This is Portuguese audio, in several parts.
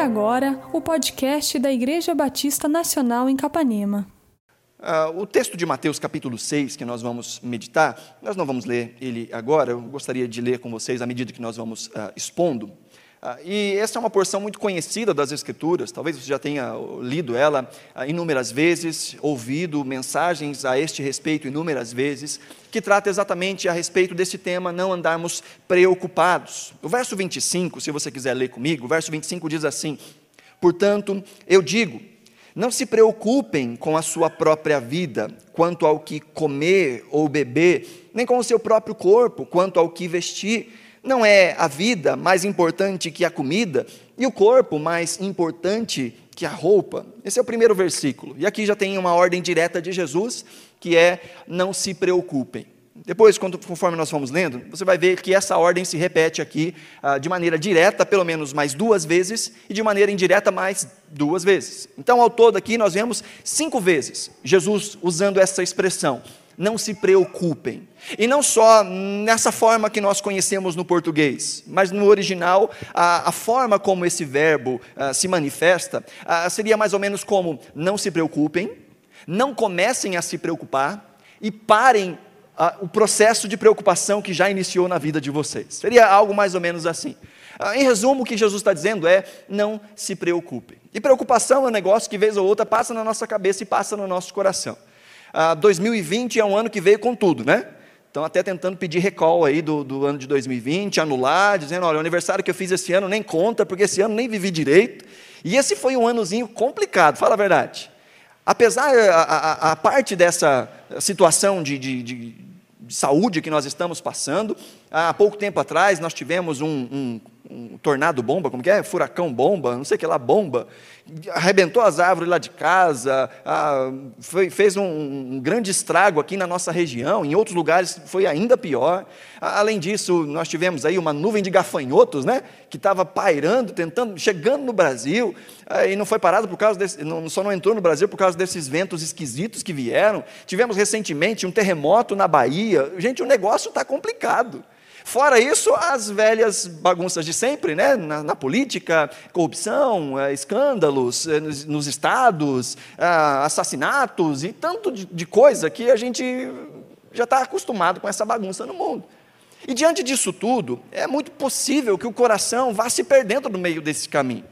agora o podcast da Igreja Batista Nacional em Capanema. Uh, o texto de Mateus capítulo 6, que nós vamos meditar, nós não vamos ler ele agora, eu gostaria de ler com vocês à medida que nós vamos uh, expondo. Ah, e essa é uma porção muito conhecida das Escrituras, talvez você já tenha lido ela ah, inúmeras vezes, ouvido mensagens a este respeito inúmeras vezes, que trata exatamente a respeito desse tema, não andarmos preocupados. O verso 25, se você quiser ler comigo, o verso 25 diz assim: Portanto, eu digo, não se preocupem com a sua própria vida, quanto ao que comer ou beber, nem com o seu próprio corpo, quanto ao que vestir. Não é a vida mais importante que a comida e o corpo mais importante que a roupa? Esse é o primeiro versículo. E aqui já tem uma ordem direta de Jesus, que é: não se preocupem. Depois, conforme nós vamos lendo, você vai ver que essa ordem se repete aqui ah, de maneira direta, pelo menos mais duas vezes, e de maneira indireta, mais duas vezes. Então, ao todo, aqui nós vemos cinco vezes Jesus usando essa expressão: não se preocupem. E não só nessa forma que nós conhecemos no português, mas no original, a, a forma como esse verbo uh, se manifesta uh, seria mais ou menos como: não se preocupem, não comecem a se preocupar e parem uh, o processo de preocupação que já iniciou na vida de vocês. Seria algo mais ou menos assim. Em resumo, o que Jesus está dizendo é: não se preocupem. E preocupação é um negócio que, vez ou outra, passa na nossa cabeça e passa no nosso coração ah, 2020 é um ano que veio com tudo, né? Estão até tentando pedir recall aí do, do ano de 2020, anular, dizendo, olha, o aniversário que eu fiz esse ano nem conta, porque esse ano nem vivi direito. E esse foi um anozinho complicado, fala a verdade. Apesar, a, a, a parte dessa situação de, de, de, de, saúde que nós estamos passando, há pouco tempo atrás nós tivemos um, um, um tornado bomba, como que é? Furacão bomba, não sei o que lá, bomba, arrebentou as árvores lá de casa, foi, fez um, um, grande estrago aqui na nossa região, em outros lugares foi ainda pior. Além disso, nós tivemos aí uma nuvem de gafanhotos, né, que estava pairando, tentando, chegando no Brasil, ah, e não foi parado por causa desse, não, só não entrou no Brasil por causa desses ventos esquisitos que vieram. Tivemos recentemente um terremoto na Bahia. Gente, o negócio está complicado. Fora isso, as velhas bagunças de sempre, né? na, na política, corrupção, eh, escândalos eh, nos, nos, estados, ah, assassinatos e tanto de, de coisa que a gente já está acostumado com essa bagunça no mundo. E diante disso tudo, é muito possível que o coração vá se perdendo no meio desse caminho.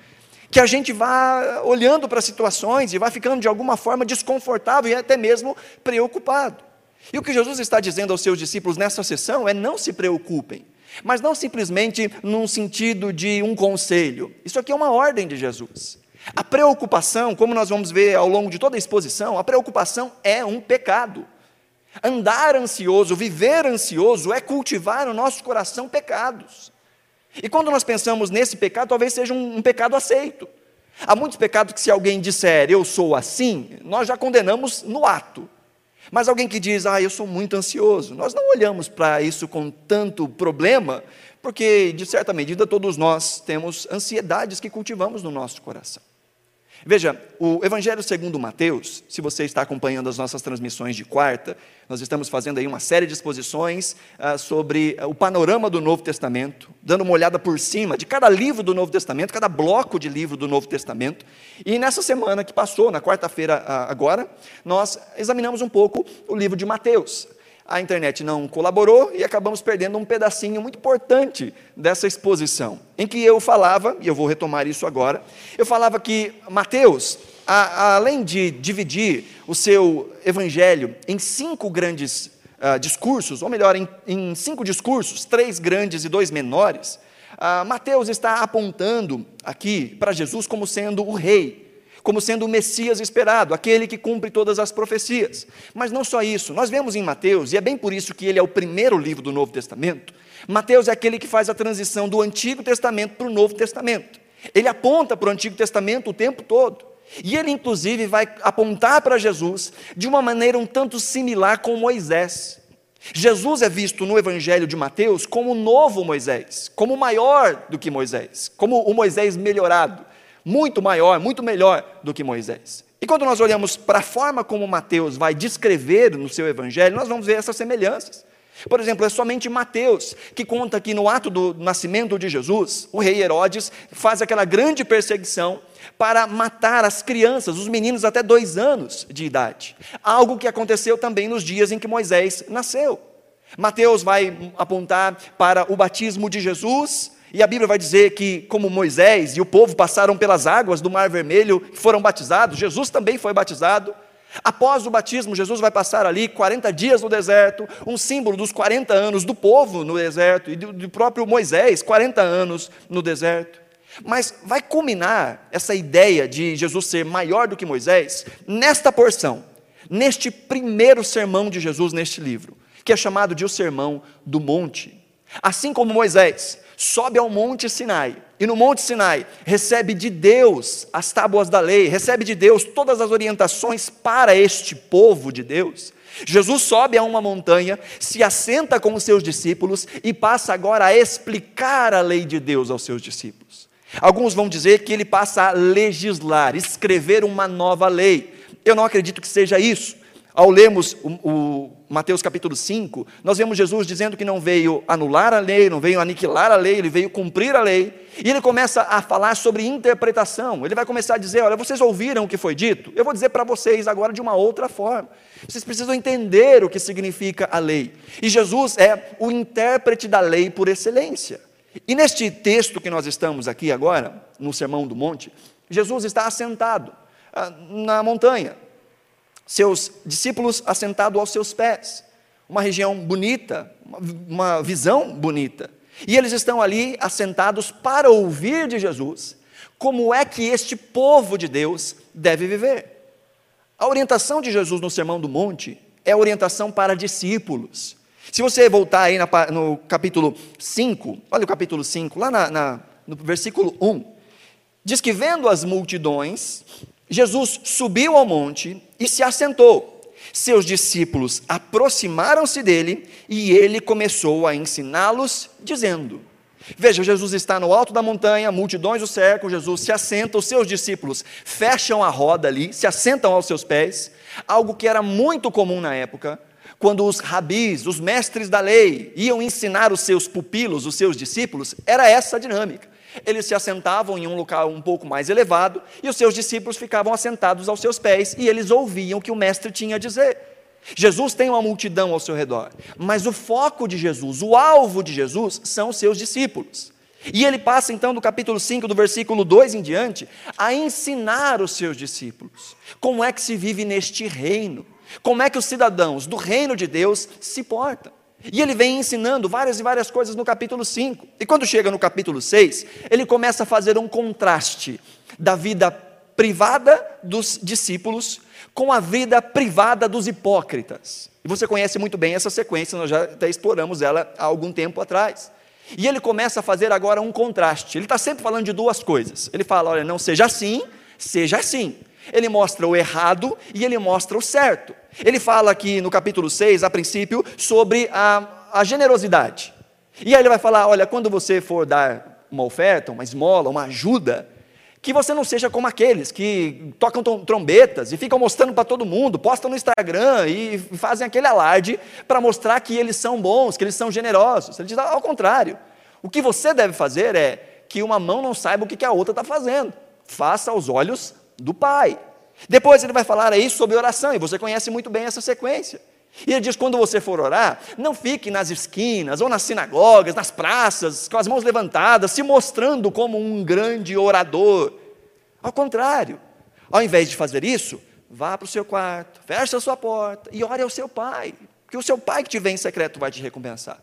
Que a gente vá olhando para situações e vá ficando de alguma forma desconfortável e até mesmo preocupado. E o que Jesus está dizendo aos seus discípulos nessa sessão é: não se preocupem, mas não simplesmente num sentido de um conselho. Isso aqui é uma ordem de Jesus. A preocupação, como nós vamos ver ao longo de toda a exposição, a preocupação é um pecado. Andar ansioso, viver ansioso, é cultivar no nosso coração pecados. E quando nós pensamos nesse pecado, talvez seja um, um pecado aceito. Há muitos pecados que, se alguém disser eu sou assim, nós já condenamos no ato. Mas alguém que diz, ah, eu sou muito ansioso, nós não olhamos para isso com tanto problema, porque, de certa medida, todos nós temos ansiedades que cultivamos no nosso coração. Veja, o Evangelho segundo Mateus, se você está acompanhando as nossas transmissões de quarta, nós estamos fazendo aí uma série de exposições ah, sobre ah, o panorama do Novo Testamento, dando uma olhada por cima de cada livro do Novo Testamento, cada bloco de livro do Novo Testamento. E nessa semana que passou, na quarta-feira ah, agora, nós examinamos um pouco o livro de Mateus a internet não colaborou e acabamos perdendo um pedacinho muito importante dessa exposição, em que eu falava, e eu vou retomar isso agora, eu falava que Mateus, a, a, além de dividir o seu evangelho em cinco grandes uh, discursos, ou melhor, em, em, cinco discursos, três grandes e dois menores, uh, Mateus está apontando aqui para Jesus como sendo o rei, como sendo o Messias esperado, aquele que cumpre todas as profecias. Mas não só isso, nós vemos em Mateus, e é bem por isso que ele é o primeiro livro do Novo Testamento. Mateus é aquele que faz a transição do Antigo Testamento para o Novo Testamento. Ele aponta para o Antigo Testamento o tempo todo. E ele, inclusive, vai apontar para Jesus de uma maneira um tanto similar com Moisés. Jesus é visto no Evangelho de Mateus como o novo Moisés, como maior do que Moisés, como o Moisés melhorado muito maior, muito melhor do que Moisés. E quando nós olhamos para a forma como Mateus vai descrever no seu evangelho, nós vamos ver essas semelhanças. Por exemplo, é somente Mateus que conta que no ato do nascimento de Jesus, o rei Herodes faz aquela grande perseguição para matar as crianças, os meninos até dois anos de idade. Algo que aconteceu também nos dias em que Moisés nasceu. Mateus vai apontar para o batismo de Jesus, e a Bíblia vai dizer que, como Moisés e o povo passaram pelas águas do Mar Vermelho, foram batizados, Jesus também foi batizado. Após o batismo, Jesus vai passar ali 40 dias no deserto, um símbolo dos 40 anos do povo no deserto e do, próprio Moisés, 40 anos no deserto. Mas vai culminar essa ideia de Jesus ser maior do que Moisés nesta porção, neste primeiro sermão de Jesus neste livro, que é chamado de o Sermão do Monte. Assim como Moisés sobe ao Monte Sinai, e no Monte Sinai recebe de Deus as tábuas da lei, recebe de Deus todas as orientações para este povo de Deus. Jesus sobe a uma montanha, se assenta com os seus discípulos e passa agora a explicar a lei de Deus aos seus discípulos. Alguns vão dizer que ele passa a legislar, escrever uma nova lei. Eu não acredito que seja isso. Ao lermos o, o, Mateus capítulo 5, nós vemos Jesus dizendo que não veio anular a lei, não veio aniquilar a lei, ele veio cumprir a lei. E ele começa a falar sobre interpretação. Ele vai começar a dizer: Olha, vocês ouviram o que foi dito? Eu vou dizer para vocês agora de uma outra forma. Vocês precisam entender o que significa a lei. E Jesus é o intérprete da lei por excelência. E neste texto que nós estamos aqui agora, no Sermão do Monte, Jesus está assentado ah, na montanha seus discípulos assentados aos seus pés. Uma região bonita, uma visão bonita. E eles estão ali assentados para ouvir de Jesus como é que este povo de Deus deve viver. A orientação de Jesus no Sermão do Monte é orientação para discípulos. Se você voltar aí no capítulo 5, olha o capítulo 5, lá na, na, no versículo 1, diz que vendo as multidões, Jesus subiu ao monte e se assentou. Seus discípulos aproximaram-se dele e ele começou a ensiná-los, dizendo: Veja, Jesus está no alto da montanha, multidões o cercam, Jesus se assenta, os seus discípulos fecham a roda ali, se assentam aos seus pés, algo que era muito comum na época, quando os rabis, os mestres da lei, iam ensinar os seus pupilos, os seus discípulos, era essa a dinâmica. Eles se assentavam em um local um pouco mais elevado e os seus discípulos ficavam assentados aos seus pés e eles ouviam o que o mestre tinha a dizer. Jesus tem uma multidão ao seu redor, mas o foco de Jesus, o alvo de Jesus, são os seus discípulos. E ele passa então do capítulo 5, do versículo 2 em diante, a ensinar os seus discípulos como é que se vive neste reino, como é que os cidadãos do reino de Deus se portam. E ele vem ensinando várias e várias coisas no capítulo 5. E quando chega no capítulo 6, ele começa a fazer um contraste da vida privada dos discípulos com a vida privada dos hipócritas. E você conhece muito bem essa sequência, nós já até exploramos ela há algum tempo atrás. E ele começa a fazer agora um contraste. Ele está sempre falando de duas coisas. Ele fala: olha, não seja assim, seja assim. Ele mostra o errado e ele mostra o certo. Ele fala aqui no capítulo 6, a princípio, sobre a, a generosidade. E aí ele vai falar: olha, quando você for dar uma oferta, uma esmola, uma ajuda, que você não seja como aqueles que tocam trombetas e ficam mostrando para todo mundo, postam no Instagram e fazem aquele alarde para mostrar que eles são bons, que eles são generosos. Ele diz ao contrário. O que você deve fazer é que uma mão não saiba o que a outra está fazendo. Faça aos olhos do Pai. Depois ele vai falar aí sobre oração, e você conhece muito bem essa sequência. E ele diz: quando você for orar, não fique nas esquinas, ou nas sinagogas, nas praças, com as mãos levantadas, se mostrando como um grande orador. Ao contrário, ao invés de fazer isso, vá para o seu quarto, feche a sua porta e ore ao seu pai, porque o seu pai que te vem em secreto vai te recompensar.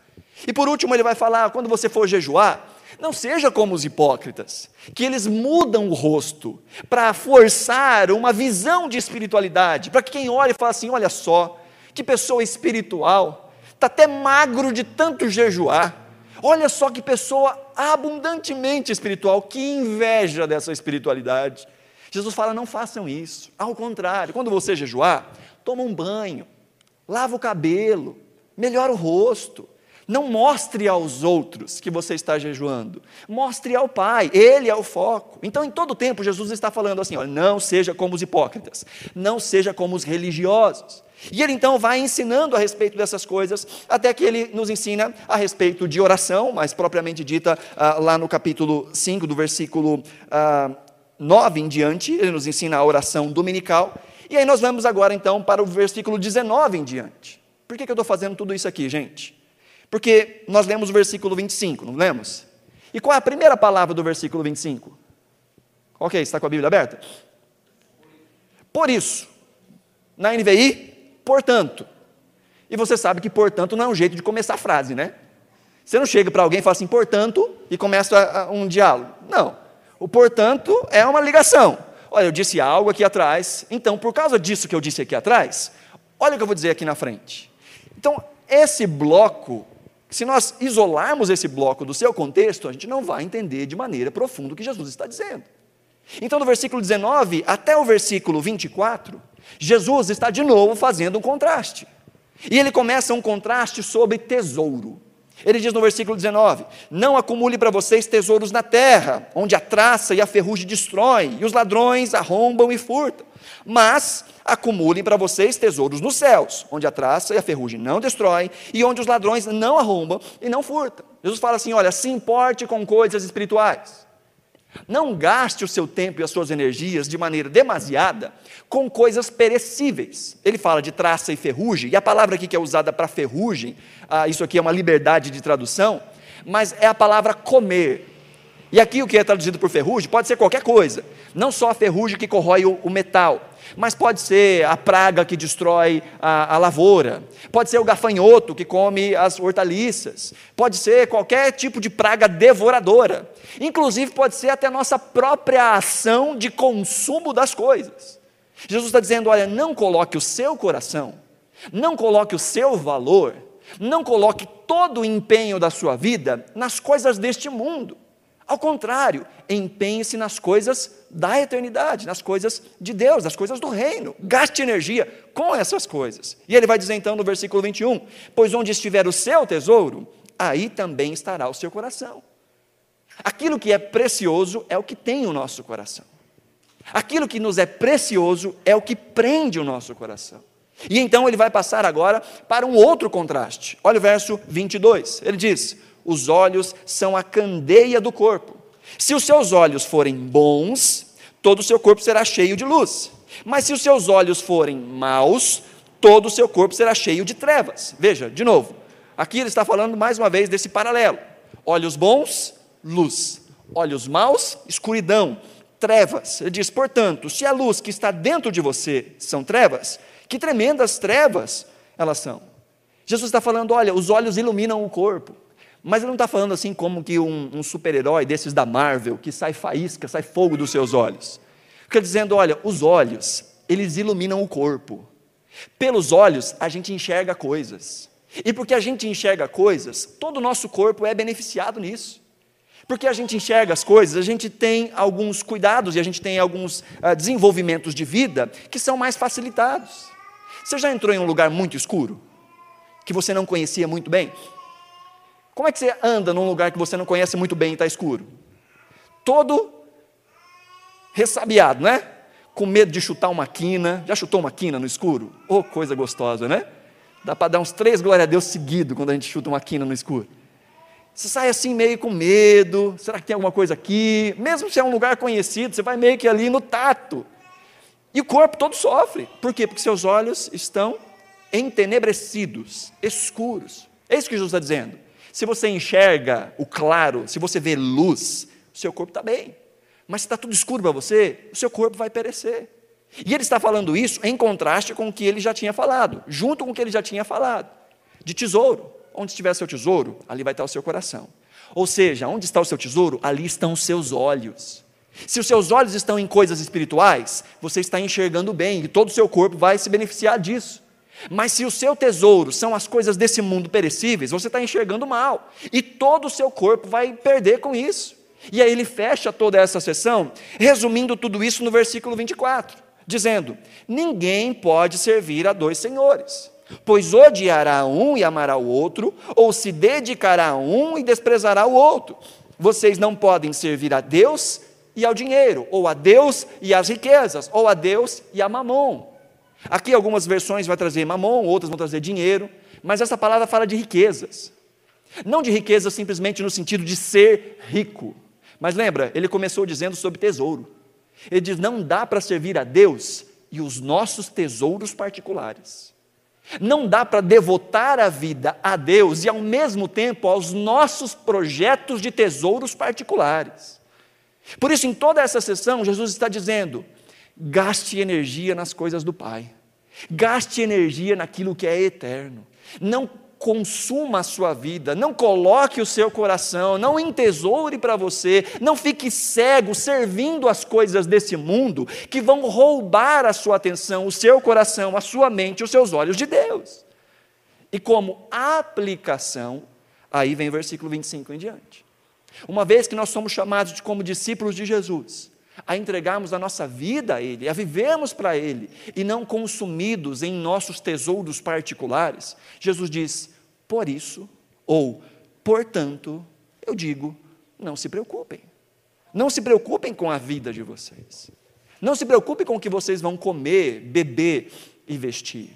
E por último, ele vai falar: quando você for jejuar, não seja como os hipócritas, que eles mudam o rosto para forçar uma visão de espiritualidade, para que quem olhe e fale assim: olha só, que pessoa espiritual, está até magro de tanto jejuar. Olha só que pessoa abundantemente espiritual, que inveja dessa espiritualidade. Jesus fala: não façam isso. Ao contrário, quando você jejuar, toma um banho, lava o cabelo, melhora o rosto, Não mostre aos outros que você está jejuando. Mostre ao Pai, Ele é o foco. Então, em todo tempo, Jesus está falando assim: olha, não seja como os hipócritas, não seja como os religiosos. E ele então vai ensinando a respeito dessas coisas, até que ele nos ensina a respeito de oração, mais propriamente dita ah, lá no capítulo 5, do versículo ah, 9 em diante, ele nos ensina a oração dominical. E aí nós vamos agora então para o versículo 19 em diante. Por que, que eu estou fazendo tudo isso aqui, gente? Porque nós lemos o versículo 25, não lemos? E qual é a primeira palavra do versículo 25? Qual que é? Está com a Bíblia aberta? Por isso, na NVI, portanto. E você sabe que portanto não é um jeito de começar a frase, né? Você não chega para alguém e fala assim, portanto, e começa um diálogo. Não. O portanto é uma ligação. Olha, eu disse algo aqui atrás, então por causa disso que eu disse aqui atrás, olha o que eu vou dizer aqui na frente. Então, esse bloco se nós isolarmos esse bloco do seu contexto, a gente não vai entender de maneira profunda o que Jesus está dizendo. Então, do versículo 19 até o versículo 24, Jesus está de novo fazendo um contraste. E ele começa um contraste sobre tesouro. Ele diz no versículo 19: Não acumule para vocês tesouros na terra, onde a traça e a ferrugem destroem, e os ladrões arrombam e furtam. Mas acumulem para vocês tesouros nos céus, onde a traça e a ferrugem não destroem, e onde os ladrões não arrombam e não furtam. Jesus fala assim: olha, se importe com coisas espirituais. Não gaste o seu tempo e as suas energias de maneira demasiada com coisas perecíveis. Ele fala de traça e ferrugem, e a palavra aqui que é usada para ferrugem, ah, isso aqui é uma liberdade de tradução, mas é a palavra comer. E aqui o que é traduzido por ferrugem pode ser qualquer coisa, não só a ferrugem que corrói o, o metal, mas pode ser a praga que destrói a, a, lavoura, pode ser o gafanhoto que come as hortaliças, pode ser qualquer tipo de praga devoradora, inclusive pode ser até a nossa própria ação de consumo das coisas. Jesus está dizendo: olha, não coloque o seu coração, não coloque o seu valor, não coloque todo o empenho da sua vida nas coisas deste mundo. Ao contrário, empenhe-se nas coisas da eternidade, nas coisas de Deus, nas coisas do reino. Gaste energia com essas coisas. E ele vai dizer então no versículo 21: Pois onde estiver o seu tesouro, aí também estará o seu coração. Aquilo que é precioso é o que tem o nosso coração. Aquilo que nos é precioso é o que prende o nosso coração. E então ele vai passar agora para um outro contraste. Olha o verso 22. Ele diz: os olhos são a candeia do corpo. Se os seus olhos forem bons, todo o seu corpo será cheio de luz. Mas se os seus olhos forem maus, todo o seu corpo será cheio de trevas. Veja, de novo, aqui ele está falando mais uma vez desse paralelo: olhos bons, luz, olhos maus, escuridão, trevas. Ele diz, portanto, se a luz que está dentro de você são trevas, que tremendas trevas elas são. Jesus está falando: olha, os olhos iluminam o corpo. Mas ele não está falando assim como que um, um super-herói desses da Marvel, que sai faísca, sai fogo dos seus olhos. Fica dizendo, olha, os olhos, eles iluminam o corpo. Pelos olhos, a gente enxerga coisas. E porque a gente enxerga coisas, todo o nosso corpo é beneficiado nisso. Porque a gente enxerga as coisas, a gente tem alguns cuidados e a gente tem alguns uh, desenvolvimentos de vida que são mais facilitados. Você já entrou em um lugar muito escuro? Que você não conhecia muito bem? Como é que você anda num lugar que você não conhece muito bem e está escuro? Todo ressabiado, né? Com medo de chutar uma quina. Já chutou uma quina no escuro? Oh, coisa gostosa, né? Dá para dar uns três glória a Deus seguido quando a gente chuta uma quina no escuro. Você sai assim meio com medo, será que tem alguma coisa aqui? Mesmo se é um lugar conhecido, você vai meio que ali no tato. E o corpo todo sofre. Por quê? Porque seus olhos estão entenebrecidos, escuros. É isso que Jesus está dizendo. Se você enxerga o claro, se você vê luz, o seu corpo está bem. Mas se está tudo escuro para você, o seu corpo vai perecer. E ele está falando isso em contraste com o que ele já tinha falado, junto com o que ele já tinha falado, de tesouro. Onde estiver seu tesouro, ali vai estar o seu coração. Ou seja, onde está o seu tesouro, ali estão os seus olhos. Se os seus olhos estão em coisas espirituais, você está enxergando bem e todo o seu corpo vai se beneficiar disso. Mas se o seu tesouro são as coisas desse mundo perecíveis, você está enxergando mal. E todo o seu corpo vai perder com isso. E aí ele fecha toda essa sessão, resumindo tudo isso no versículo 24, dizendo: Ninguém pode servir a dois senhores, Pois odiará um e amará o outro, ou se dedicará a um e desprezará o outro. Vocês não podem servir a Deus e ao dinheiro, ou a Deus e às riquezas, ou a Deus e a mamon. Aqui algumas versões vai trazer mamon, outras vão trazer dinheiro, mas essa palavra fala de riquezas. Não de riqueza simplesmente no sentido de ser rico. Mas lembra, ele começou dizendo sobre tesouro. Ele diz: não dá para servir a Deus e os nossos tesouros particulares. Não dá para devotar a vida a Deus e ao mesmo tempo aos nossos projetos de tesouros particulares. Por isso, em toda essa sessão, Jesus está dizendo: gaste energia nas coisas do Pai, gaste energia naquilo que é eterno. Não consuma a sua vida, não coloque o seu coração, não entesoure para você, não fique cego servindo as coisas desse mundo que vão roubar a sua atenção, o seu coração, a sua mente, os seus olhos de Deus. E como aplicação, aí vem o versículo 25 em diante. Uma vez que nós somos chamados de como discípulos de Jesus, a entregarmos a nossa vida a Ele, a vivermos para Ele, e não consumidos em nossos tesouros particulares, Jesus diz: por isso, ou portanto, eu digo, não se preocupem. Não se preocupem com a vida de vocês. Não se preocupem com o que vocês vão comer, beber e vestir.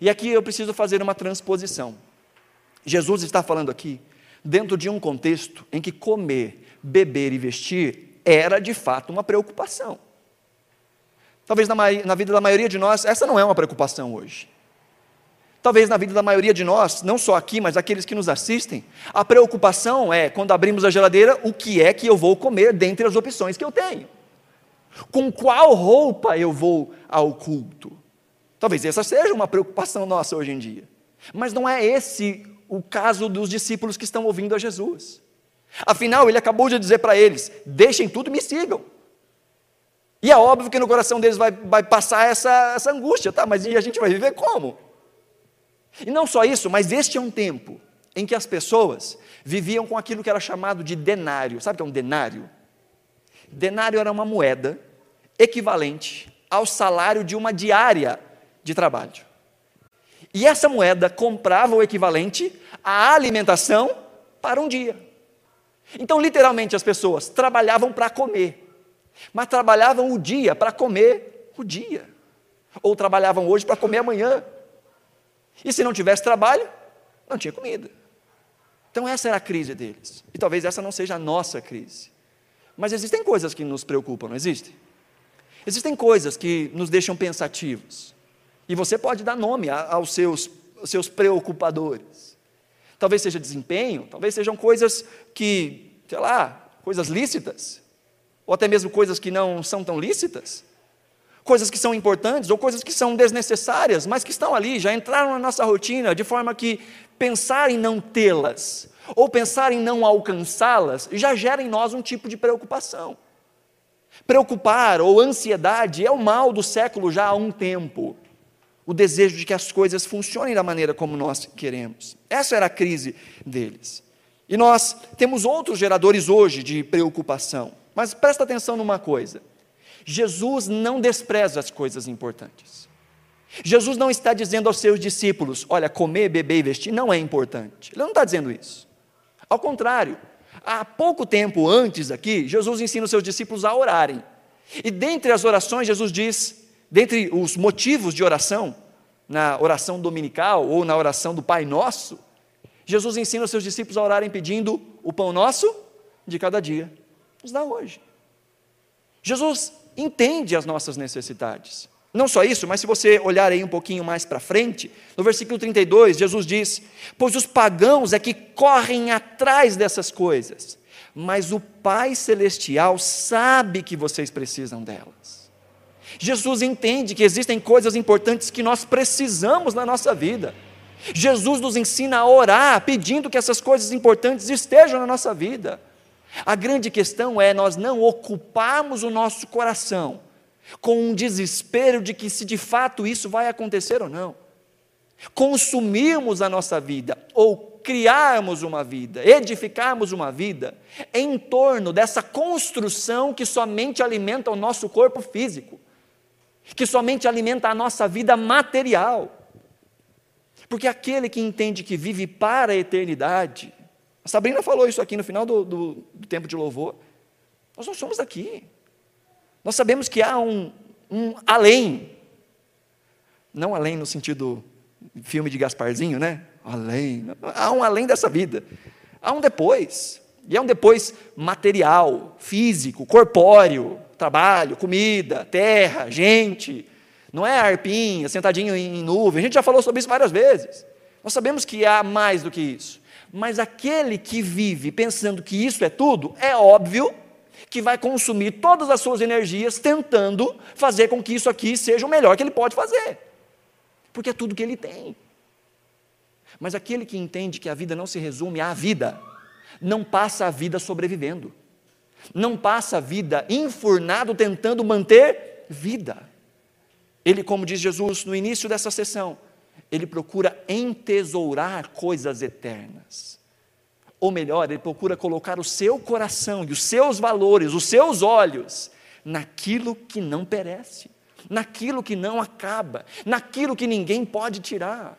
E aqui eu preciso fazer uma transposição. Jesus está falando aqui dentro de um contexto em que comer, beber e vestir era de fato uma preocupação. Talvez na, na, vida da maioria de nós, essa não é uma preocupação hoje. Talvez na vida da maioria de nós, não só aqui, mas aqueles que nos assistem, a preocupação é, quando abrimos a geladeira, o que é que eu vou comer dentre as opções que eu tenho. Com qual roupa eu vou ao culto? Talvez essa seja uma preocupação nossa hoje em dia. Mas não é esse o caso dos discípulos que estão ouvindo a Jesus. Afinal, ele acabou de dizer para eles: deixem tudo e me sigam. E é óbvio que no coração deles vai, vai passar essa, essa angústia, tá? Mas e a gente vai viver como? E não só isso, mas este é um tempo em que as pessoas viviam com aquilo que era chamado de denário. Sabe o que é um denário? Denário era uma moeda equivalente ao salário de uma diária de trabalho. E essa moeda comprava o equivalente à alimentação para um dia. Então, literalmente, as pessoas trabalhavam para comer, mas trabalhavam o dia para comer o dia, ou trabalhavam hoje para comer amanhã. E se não tivesse trabalho, não tinha comida. Então, essa era a crise deles. E talvez essa não seja a nossa crise. Mas existem coisas que nos preocupam, não existe? Existem coisas que nos deixam pensativos. E você pode dar nome aos seus, aos seus preocupadores. Talvez seja desempenho, talvez sejam coisas que, sei lá, coisas lícitas, ou até mesmo coisas que não são tão lícitas, coisas que são importantes ou coisas que são desnecessárias, mas que estão ali, já entraram na nossa rotina, de forma que pensar em não tê-las, ou pensar em não alcançá-las, já gera em nós um tipo de preocupação. Preocupar ou ansiedade é o mal do século já há um tempo o desejo de que as coisas funcionem da maneira como nós queremos. Essa era a crise deles. E nós temos outros geradores hoje de preocupação. Mas presta atenção numa coisa: Jesus não despreza as coisas importantes. Jesus não está dizendo aos seus discípulos: olha, comer, beber e vestir não é importante. Ele não está dizendo isso. Ao contrário, há pouco tempo antes aqui, Jesus ensina os seus discípulos a orarem. E dentre as orações, Jesus diz dentre os motivos de oração, na oração dominical ou na oração do Pai Nosso, Jesus ensina os seus discípulos a orarem pedindo o pão nosso de cada dia. Nos dá hoje. Jesus entende as nossas necessidades. Não só isso, mas se você olhar aí um pouquinho mais para frente, no versículo 32, Jesus diz: Pois os pagãos é que correm atrás dessas coisas, mas o Pai Celestial sabe que vocês precisam delas. Jesus entende que existem coisas importantes que nós precisamos na nossa vida. Jesus nos ensina a orar, pedindo que essas coisas importantes estejam na nossa vida. A grande questão é nós não ocuparmos o nosso coração com um desespero de que se de fato isso vai acontecer ou não. Consumirmos a nossa vida ou criarmos uma vida, edificarmos uma vida em torno dessa construção que somente alimenta o nosso corpo físico que somente alimenta a nossa vida material. Porque aquele que entende que vive para a eternidade, a Sabrina falou isso aqui no final do, do, do tempo de louvor, nós não somos daqui. Nós sabemos que há um, um além, não além no sentido filme de Gasparzinho, né? Além, há um além dessa vida, há um depois, e é um depois material, físico, corpóreo, trabalho, comida, terra, gente, não é arpinha, sentadinho em nuvem, a gente já falou sobre isso várias vezes. Nós sabemos que há mais do que isso. Mas aquele que vive pensando que isso é tudo, é óbvio que vai consumir todas as suas energias tentando fazer com que isso aqui seja o melhor que ele pode fazer. Porque é tudo que ele tem. Mas aquele que entende que a vida não se resume à vida, não passa a vida sobrevivendo. Não passa a vida enfurnado tentando manter vida. Ele, como diz Jesus no início dessa sessão, ele procura entesourar coisas eternas. Ou melhor, ele procura colocar o seu coração e os seus valores, os seus olhos, naquilo que não perece, naquilo que não acaba, naquilo que ninguém pode tirar.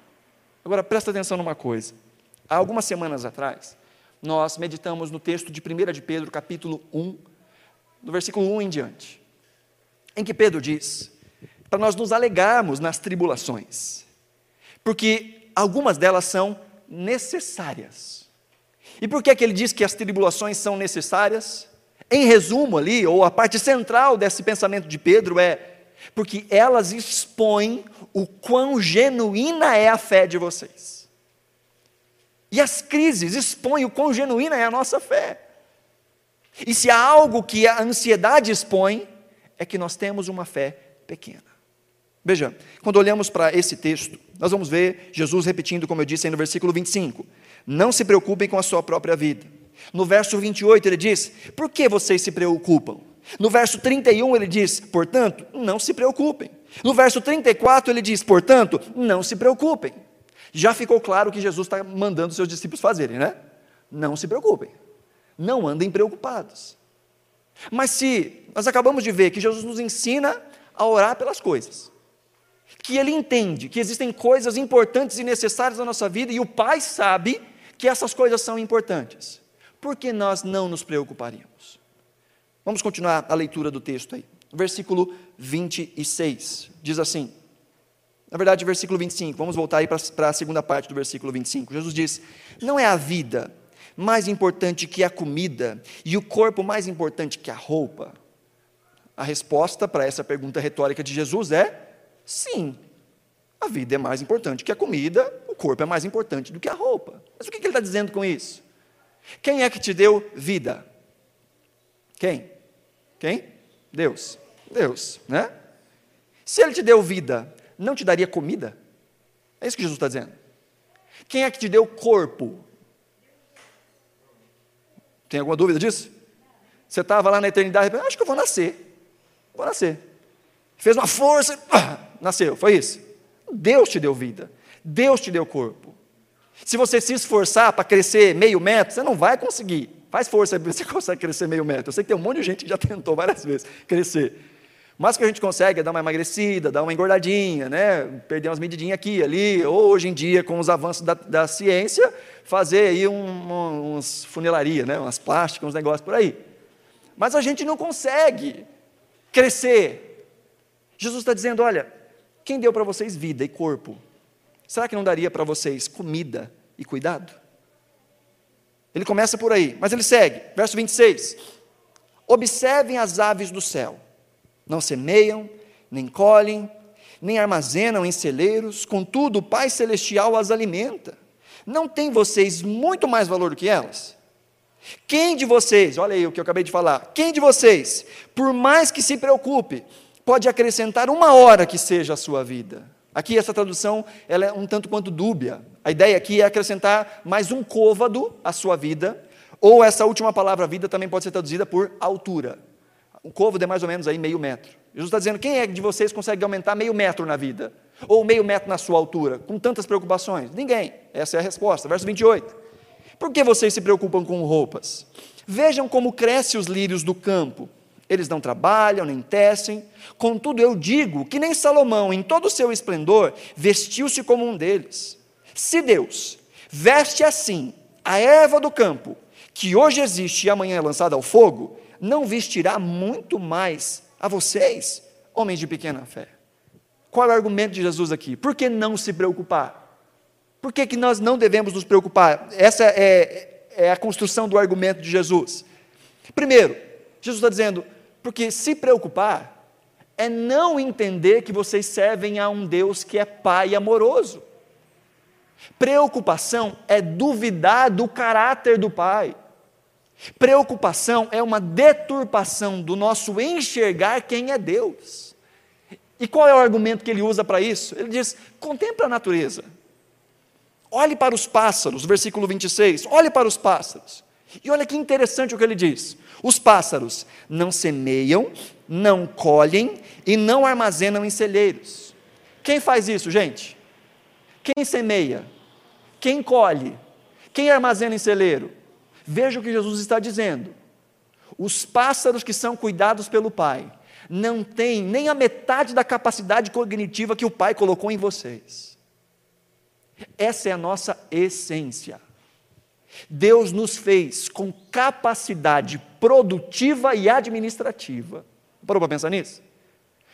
Agora presta atenção numa coisa. Há algumas semanas atrás, nós meditamos no texto de 1 de Pedro, capítulo 1, do versículo 1 em diante, em que Pedro diz: para nós nos alegarmos nas tribulações, porque algumas delas são necessárias. E por que, é que ele diz que as tribulações são necessárias? Em resumo, ali, ou a parte central desse pensamento de Pedro é porque elas expõem o quão genuína é a fé de vocês. E as crises expõem o quão genuína é a nossa fé. E se há algo que a ansiedade expõe, é que nós temos uma fé pequena. Veja, quando olhamos para esse texto, nós vamos ver Jesus repetindo, como eu disse aí no versículo 25: Não se preocupem com a sua própria vida. No verso 28 ele diz: Por que vocês se preocupam? No verso 31 ele diz: Portanto, não se preocupem. No verso 34 ele diz: Portanto, não se preocupem. Já ficou claro o que Jesus está mandando seus discípulos fazerem, né? Não se preocupem. Não andem preocupados. Mas se nós acabamos de ver que Jesus nos ensina a orar pelas coisas, que ele entende que existem coisas importantes e necessárias na nossa vida e o Pai sabe que essas coisas são importantes. Por que nós não nos preocuparíamos? Vamos continuar a leitura do texto aí. Versículo 26 diz assim: na verdade, versículo 25, vamos voltar aí para a segunda parte do versículo 25. Jesus diz: Não é a vida mais importante que a comida e o corpo mais importante que a roupa? A resposta para essa pergunta retórica de Jesus é Sim, a vida é mais importante que a comida, o corpo é mais importante do que a roupa. Mas o que ele está dizendo com isso? Quem é que te deu vida? Quem? Quem? Deus. Deus, né? Se ele te deu vida, não te daria comida? É isso que Jesus está dizendo. Quem é que te deu corpo? Tem alguma dúvida disso? Você estava lá na eternidade, acho que eu vou nascer. Vou nascer. Fez uma força, nasceu, foi isso. Deus te deu vida, Deus te deu corpo. Se você se esforçar para crescer meio metro, você não vai conseguir. Faz força você consegue crescer meio metro. Eu sei que tem um monte de gente que já tentou várias vezes crescer. Mas que a gente consegue é dar uma emagrecida, dar uma engordadinha, né? perder umas medidinhas aqui ali, ou hoje em dia, com os avanços da, da ciência, fazer aí um, uns funelaria, né? umas plásticas, uns negócios por aí. Mas a gente não consegue crescer. Jesus está dizendo: olha, quem deu para vocês vida e corpo? Será que não daria para vocês comida e cuidado? Ele começa por aí, mas ele segue, verso 26. Observem as aves do céu, não semeiam, nem colhem, nem armazenam em celeiros, contudo o Pai Celestial as alimenta. Não tem vocês muito mais valor do que elas? Quem de vocês, olha aí o que eu acabei de falar, quem de vocês, por mais que se preocupe, pode acrescentar uma hora que seja a sua vida. Aqui essa tradução ela é um tanto quanto dúbia. A ideia aqui é acrescentar mais um côvado à sua vida, ou essa última palavra vida também pode ser traduzida por altura. Um côvado é mais ou menos aí meio metro. Jesus está dizendo, quem é de vocês consegue aumentar meio metro na vida? Ou meio metro na sua altura, com tantas preocupações? Ninguém. Essa é a resposta. Verso 28. Por que vocês se preocupam com roupas? Vejam como crescem os lírios do campo eles não trabalham, nem tecem. Contudo, eu digo que nem Salomão, em todo o seu esplendor, vestiu-se como um deles. Se Deus veste assim a erva do campo, que hoje existe e amanhã é lançada ao fogo, não vestirá muito mais a vocês, homens de pequena fé. Qual é o argumento de Jesus aqui? Por que não se preocupar? Por que, que nós não devemos nos preocupar? Essa é, é a construção do argumento de Jesus. Primeiro, Jesus está dizendo, porque se preocupar é não entender que vocês servem a um Deus que é Pai amoroso. Preocupação é duvidar do caráter do Pai. Preocupação é uma deturpação do nosso enxergar quem é Deus. E qual é o argumento que ele usa para isso? Ele diz: contemple a natureza. Olhe para os pássaros, versículo 26. Olhe para os pássaros. E olha que interessante o que ele diz: os pássaros não semeiam, não colhem e não armazenam em celeiros. Quem faz isso, gente? Quem semeia? Quem colhe? Quem armazena em celeiro? Veja o que Jesus está dizendo. Os pássaros que são cuidados pelo Pai não têm nem a metade da capacidade cognitiva que o Pai colocou em vocês. Essa é a nossa essência. Deus nos fez com capacidade produtiva e administrativa. Parou para pensar nisso?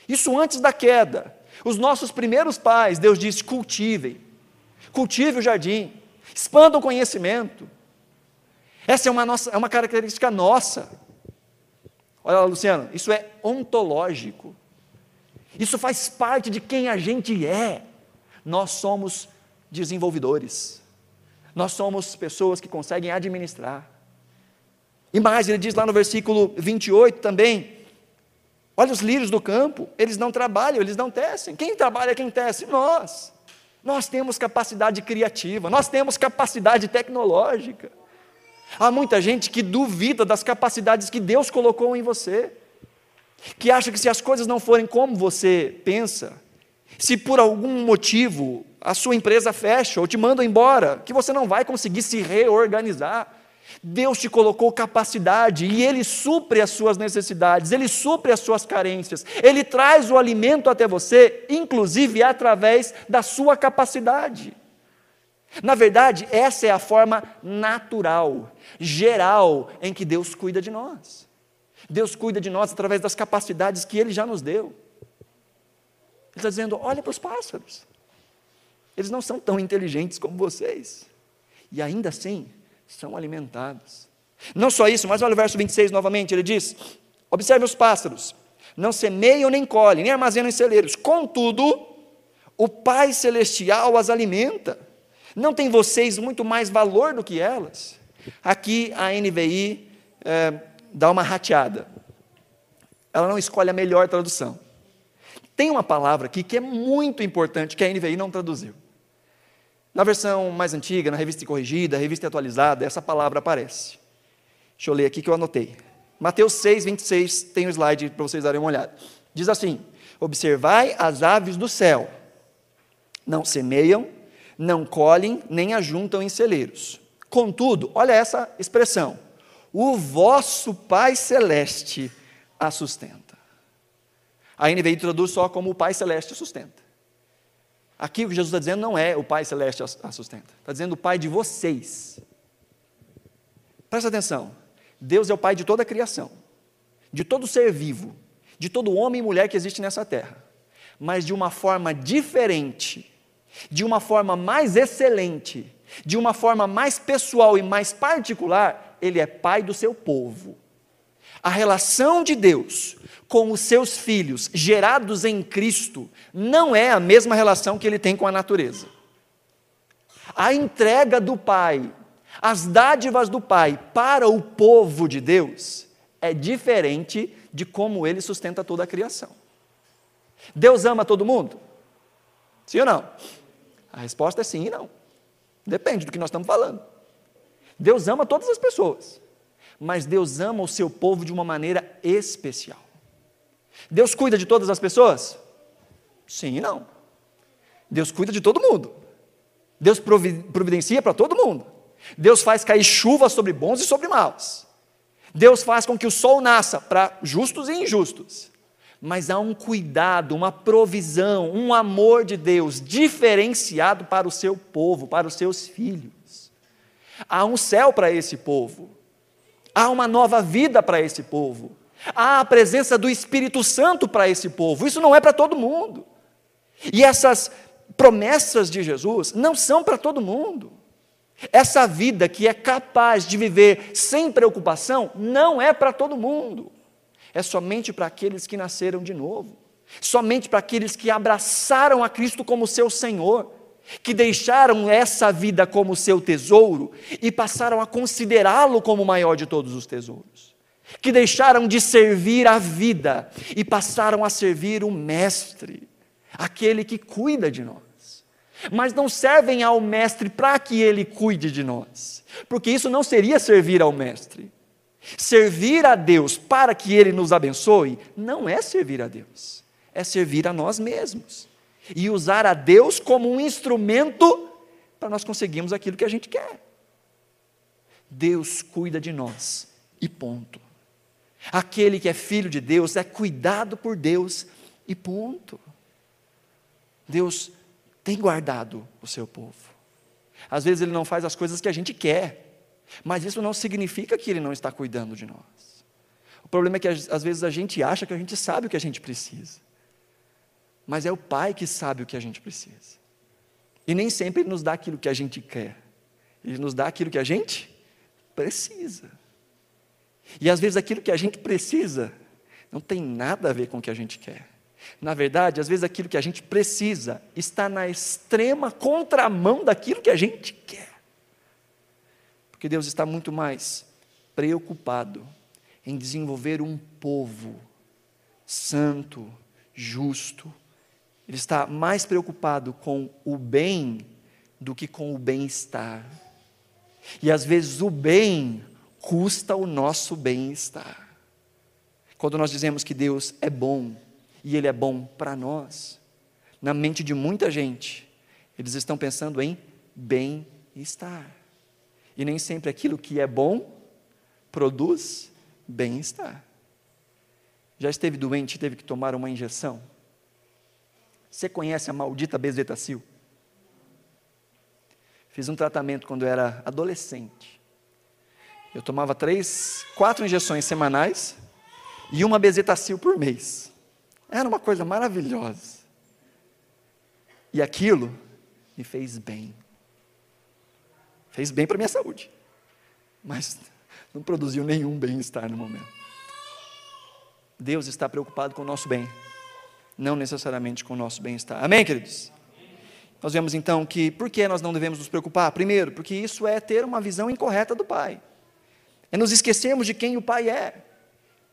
Isso antes da queda. Os nossos primeiros pais, Deus disse: cultivem, cultive o jardim, expanda o conhecimento, essa é uma, nossa, é uma característica nossa. Olha lá, Luciano, isso é ontológico. Isso faz parte de quem a gente é. Nós somos desenvolvedores. Nós somos pessoas que conseguem administrar. E mais, ele diz lá no versículo 28 também: Olha os lírios do campo, eles não trabalham, eles não tecem. Quem trabalha, quem tece? Nós. Nós temos capacidade criativa, nós temos capacidade tecnológica. Há muita gente que duvida das capacidades que Deus colocou em você, que acha que se as coisas não forem como você pensa, se por algum motivo a sua empresa fecha ou te manda embora, que você não vai conseguir se reorganizar. Deus te colocou capacidade e Ele supre as suas necessidades, Ele supre as suas carências, Ele traz o alimento até você, inclusive através da sua capacidade. Na verdade, essa é a forma natural, geral, em que Deus cuida de nós. Deus cuida de nós através das capacidades que Ele já nos deu. Ele está dizendo: olha para os pássaros. Eles não são tão inteligentes como vocês. E ainda assim, são alimentados. Não só isso, mas olha o verso 26 novamente: ele diz: observe os pássaros, não semeiam nem colhem, nem armazenam em celeiros, contudo, o Pai Celestial as alimenta. Não tem vocês muito mais valor do que elas? Aqui a NVI é, dá uma rateada. Ela não escolhe a melhor tradução. Tem uma palavra aqui que é muito importante, que a NVI não traduziu. Na versão mais antiga, na revista corrigida, revista atualizada, essa palavra aparece. Deixa eu ler aqui que eu anotei. Mateus 6, 26, tem um slide para vocês darem uma olhada. Diz assim: Observai as aves do céu, não semeiam, não colhem nem ajuntam em celeiros. Contudo, olha essa expressão: o vosso Pai Celeste a sustenta. A NVI traduz só como o Pai Celeste sustenta. Aqui o que Jesus está dizendo não é o Pai Celeste a sustenta, está dizendo o Pai de vocês. Presta atenção: Deus é o Pai de toda a criação, de todo ser vivo, de todo homem e mulher que existe nessa terra, mas de uma forma diferente de uma forma mais excelente, de uma forma mais pessoal e mais particular, ele é pai do seu povo. A relação de Deus com os seus filhos gerados em Cristo não é a mesma relação que ele tem com a natureza. A entrega do Pai, as dádivas do Pai para o povo de Deus é diferente de como ele sustenta toda a criação. Deus ama todo mundo? Sim ou não? A resposta é sim e não. Depende do que nós estamos falando. Deus ama todas as pessoas, mas Deus ama o seu povo de uma maneira especial. Deus cuida de todas as pessoas? Sim e não. Deus cuida de todo mundo. Deus providencia para todo mundo. Deus faz cair chuva sobre bons e sobre maus. Deus faz com que o sol nasça para justos e injustos. Mas há um cuidado, uma provisão, um amor de Deus diferenciado para o seu povo, para os seus filhos. Há um céu para esse povo, há uma nova vida para esse povo, há a presença do Espírito Santo para esse povo. Isso não é para todo mundo. E essas promessas de Jesus não são para todo mundo. Essa vida que é capaz de viver sem preocupação não é para todo mundo. É somente para aqueles que nasceram de novo. Somente para aqueles que abraçaram a Cristo como seu Senhor, que deixaram essa vida como seu tesouro e passaram a considerá-lo como o maior de todos os tesouros. Que deixaram de servir a vida e passaram a servir o Mestre, aquele que cuida de nós mas não servem ao Mestre para que ele cuide de nós, porque isso não seria servir ao Mestre. Servir a Deus para que ele nos abençoe não é servir a Deus, é servir a nós mesmos e usar a Deus como um instrumento para nós conseguirmos aquilo que a gente quer. Deus cuida de nós e ponto. Aquele que é filho de Deus é cuidado por Deus e ponto. Deus tem guardado o seu povo. Às vezes ele não faz as coisas que a gente quer, mas isso não significa que ele não está cuidando de nós. O problema é que às vezes a gente acha que a gente sabe o que a gente precisa, mas é o Pai que sabe o que a gente precisa. E nem sempre Ele nos dá aquilo que a gente quer, Ele nos dá aquilo que a gente precisa. E às vezes aquilo que a gente precisa não tem nada a ver com o que a gente quer. Na verdade, às vezes aquilo que a gente precisa está na extrema contramão daquilo que a gente quer. Porque Deus está muito mais preocupado em desenvolver um povo santo, justo. Ele está mais preocupado com o bem do que com o bem-estar. E às vezes o bem custa o nosso bem-estar. Quando nós dizemos que Deus é bom, e Ele é bom para nós. Na mente de muita gente, eles estão pensando em bem-estar. E nem sempre aquilo que é bom produz bem-estar. Já esteve doente e teve que tomar uma injeção? Você conhece a maldita bezetacil? Fiz um tratamento quando eu era adolescente. Eu tomava três, quatro injeções semanais e uma bezetacil por mês. Era uma coisa maravilhosa. E aquilo me fez bem. Fez bem para minha saúde. Mas não produziu nenhum bem-estar no momento. Deus está preocupado com o nosso bem, não necessariamente com o nosso bem-estar. Amém, queridos? Nós vemos então que por que nós não devemos nos preocupar? Primeiro, porque isso é ter uma visão incorreta do Pai. É nos esquecermos de quem o Pai é.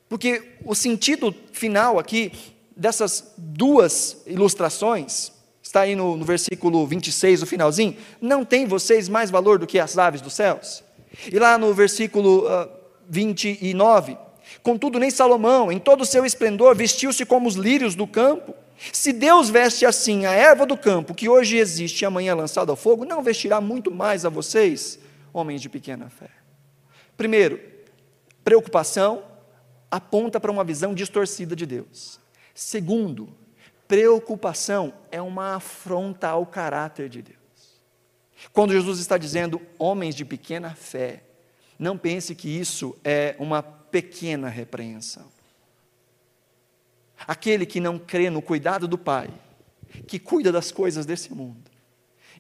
Porque o sentido final aqui dessas duas ilustrações, está aí no, no versículo 26, o finalzinho, não tem vocês mais valor do que as aves dos céus? E lá no versículo uh, ah, 29, contudo, nem Salomão, em todo o seu esplendor, vestiu-se como os lírios do campo. Se Deus veste assim a erva do campo, que hoje existe e amanhã lançada ao fogo, não vestirá muito mais a vocês, homens de pequena fé. Primeiro, preocupação aponta para uma visão distorcida de Deus. Segundo, preocupação é uma afronta ao caráter de Deus. Quando Jesus está dizendo homens de pequena fé, não pense que isso é uma pequena repreensão. Aquele que não crê no cuidado do Pai, que cuida das coisas desse mundo,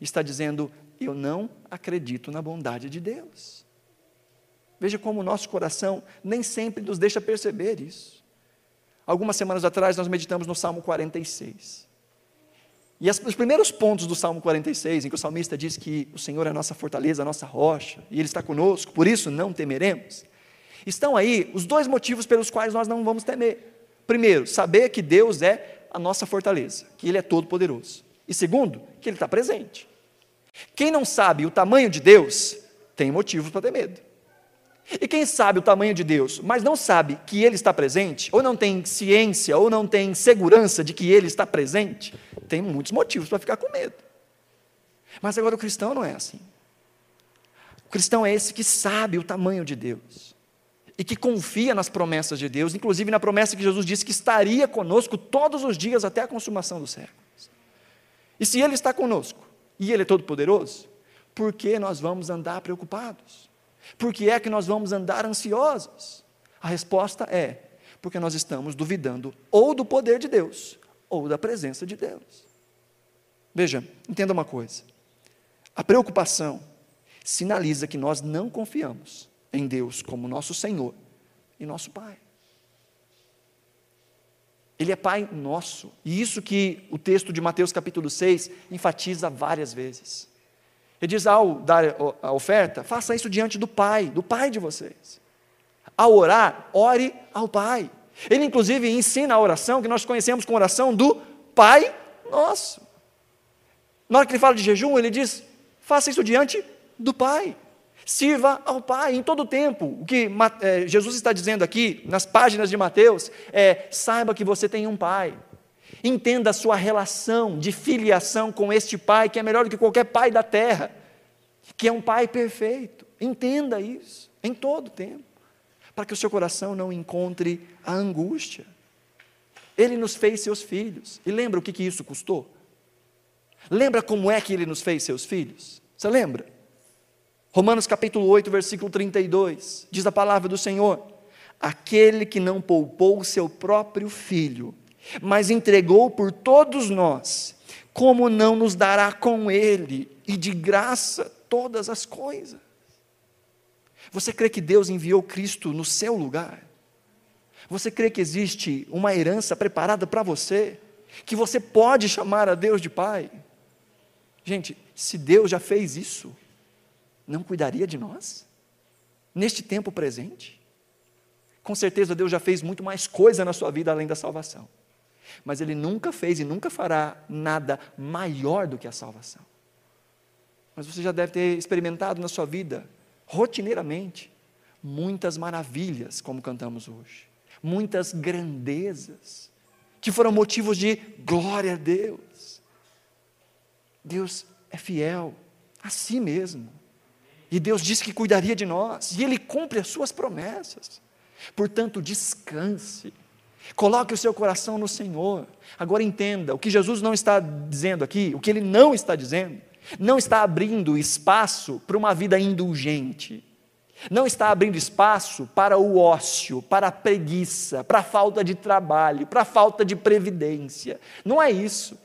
está dizendo: Eu não acredito na bondade de Deus. Veja como o nosso coração nem sempre nos deixa perceber isso. Algumas semanas atrás nós meditamos no Salmo 46. E os primeiros pontos do Salmo 46, em que o salmista diz que o Senhor é a nossa fortaleza, a nossa rocha, e Ele está conosco, por isso não temeremos, estão aí os dois motivos pelos quais nós não vamos temer. Primeiro, saber que Deus é a nossa fortaleza, que Ele é todo-poderoso. E segundo, que Ele está presente. Quem não sabe o tamanho de Deus, tem motivos para ter medo. E quem sabe o tamanho de Deus, mas não sabe que Ele está presente, ou não tem ciência, ou não tem segurança de que Ele está presente, tem muitos motivos para ficar com medo. Mas agora o cristão não é assim. O cristão é esse que sabe o tamanho de Deus e que confia nas promessas de Deus, inclusive na promessa que Jesus disse que estaria conosco todos os dias até a consumação dos séculos. E se Ele está conosco e Ele é todo-poderoso, por que nós vamos andar preocupados? Por que é que nós vamos andar ansiosos? A resposta é: porque nós estamos duvidando ou do poder de Deus ou da presença de Deus. Veja, entenda uma coisa: a preocupação sinaliza que nós não confiamos em Deus como nosso Senhor e nosso Pai. Ele é Pai nosso, e isso que o texto de Mateus capítulo 6 enfatiza várias vezes. Ele diz ao dar a oferta, faça isso diante do Pai, do Pai de vocês. Ao orar, ore ao Pai. Ele, inclusive, ensina a oração que nós conhecemos como oração do Pai Nosso. Na hora que ele fala de jejum, ele diz: faça isso diante do Pai. Sirva ao Pai em todo o tempo. O que é, Jesus está dizendo aqui, nas páginas de Mateus, é: saiba que você tem um Pai. Entenda a sua relação de filiação com este Pai, que é melhor do que qualquer Pai da terra, que é um Pai perfeito. Entenda isso em todo o tempo para que o seu coração não encontre a angústia. Ele nos fez seus filhos. E lembra o que, que isso custou? Lembra como é que ele nos fez seus filhos? Você lembra? Romanos capítulo 8, versículo 32, diz a palavra do Senhor: Aquele que não poupou o seu próprio filho, mas entregou por todos nós, como não nos dará com ele e de graça todas as coisas? Você crê que Deus enviou Cristo no seu lugar? Você crê que existe uma herança preparada para você? Que você pode chamar a Deus de Pai? Gente, se Deus já fez isso, não cuidaria de nós? Neste tempo presente? Com certeza Deus já fez muito mais coisa na sua vida além da salvação. Mas Ele nunca fez e nunca fará nada maior do que a salvação. Mas você já deve ter experimentado na sua vida rotineiramente, muitas maravilhas, como cantamos hoje, muitas grandezas, que foram motivos de glória a Deus. Deus é fiel a si mesmo. E Deus disse que cuidaria de nós, e Ele cumpre as suas promessas. Portanto, descanse, coloque o seu coração no Senhor. Agora entenda: o que Jesus não está dizendo aqui, o que Ele não está dizendo, não está abrindo espaço para uma vida indulgente, não está abrindo espaço para o ócio, para a preguiça, para a falta de trabalho, para a falta de previdência. Não é isso.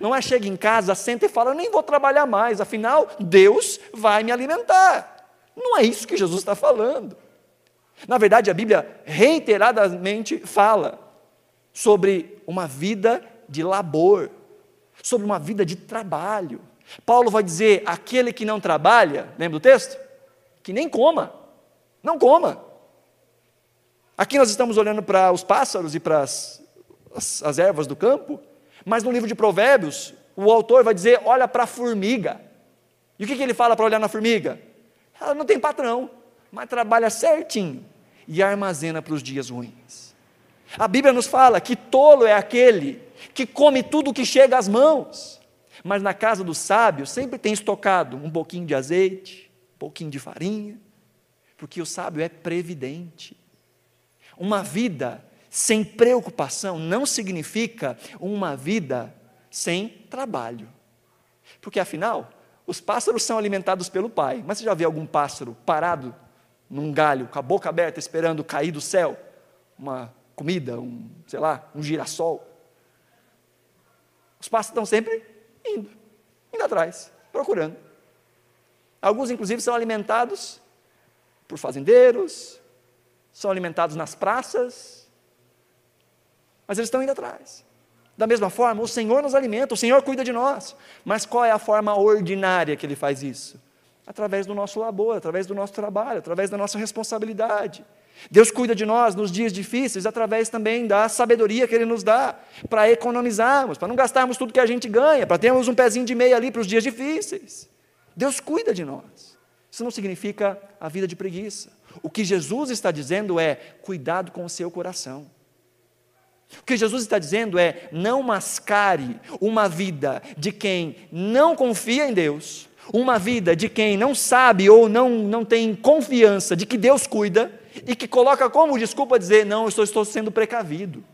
Não é chega em casa, senta e fala, eu nem vou trabalhar mais, afinal, Deus vai me alimentar. Não é isso que Jesus está falando. Na verdade, a Bíblia reiteradamente fala sobre uma vida de labor, sobre uma vida de trabalho, Paulo vai dizer: aquele que não trabalha, lembra do texto? Que nem coma, não coma. Aqui nós estamos olhando para os pássaros e para as, as, as ervas do campo, mas no livro de Provérbios, o autor vai dizer: olha para a formiga. E o que, que ele fala para olhar na formiga? Ela não tem patrão, mas trabalha certinho e armazena para os dias ruins. A Bíblia nos fala que tolo é aquele que come tudo que chega às mãos. Mas na casa do sábio sempre tem estocado um pouquinho de azeite, um pouquinho de farinha, porque o sábio é previdente. Uma vida sem preocupação não significa uma vida sem trabalho. Porque afinal, os pássaros são alimentados pelo pai. Mas você já viu algum pássaro parado num galho, com a boca aberta, esperando cair do céu uma comida, um, sei lá, um girassol? Os pássaros estão sempre indo, indo atrás, procurando. Alguns, inclusive, são alimentados por fazendeiros, são alimentados nas praças, mas eles estão indo atrás. Da mesma forma, o Senhor nos alimenta, o Senhor cuida de nós. Mas qual é a forma ordinária que Ele faz isso? Através do nosso labor, através do nosso trabalho, através da nossa responsabilidade. Deus cuida de nós nos dias difíceis através também da sabedoria que Ele nos dá para economizarmos, para não gastarmos tudo que a gente ganha, para termos um pezinho de meia ali para os dias difíceis. Deus cuida de nós. Isso não significa a vida de preguiça. O que Jesus está dizendo é: cuidado com o seu coração. O que Jesus está dizendo é: não mascare uma vida de quem não confia em Deus, Uma vida de quem não sabe ou não, não tem confiança de que Deus cuida e que coloca como desculpa dizer: não, eu estou, estou sendo precavido.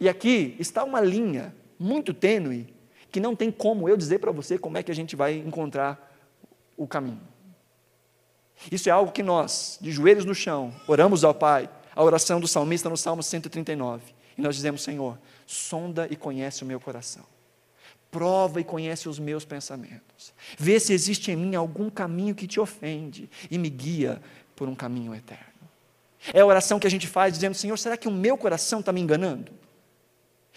E aqui está uma linha muito tênue que não tem como eu dizer para você como é que a gente vai encontrar o caminho. Isso é algo que nós, de joelhos no chão, oramos ao Pai, a oração do salmista no Salmo 139, e nós dizemos: Senhor, sonda e conhece o meu coração prova e conhece os meus pensamentos. Vê se existe em mim algum caminho que te ofende e me guia por um caminho eterno. É a oração que a gente faz dizendo: Senhor, será que o meu coração está me enganando?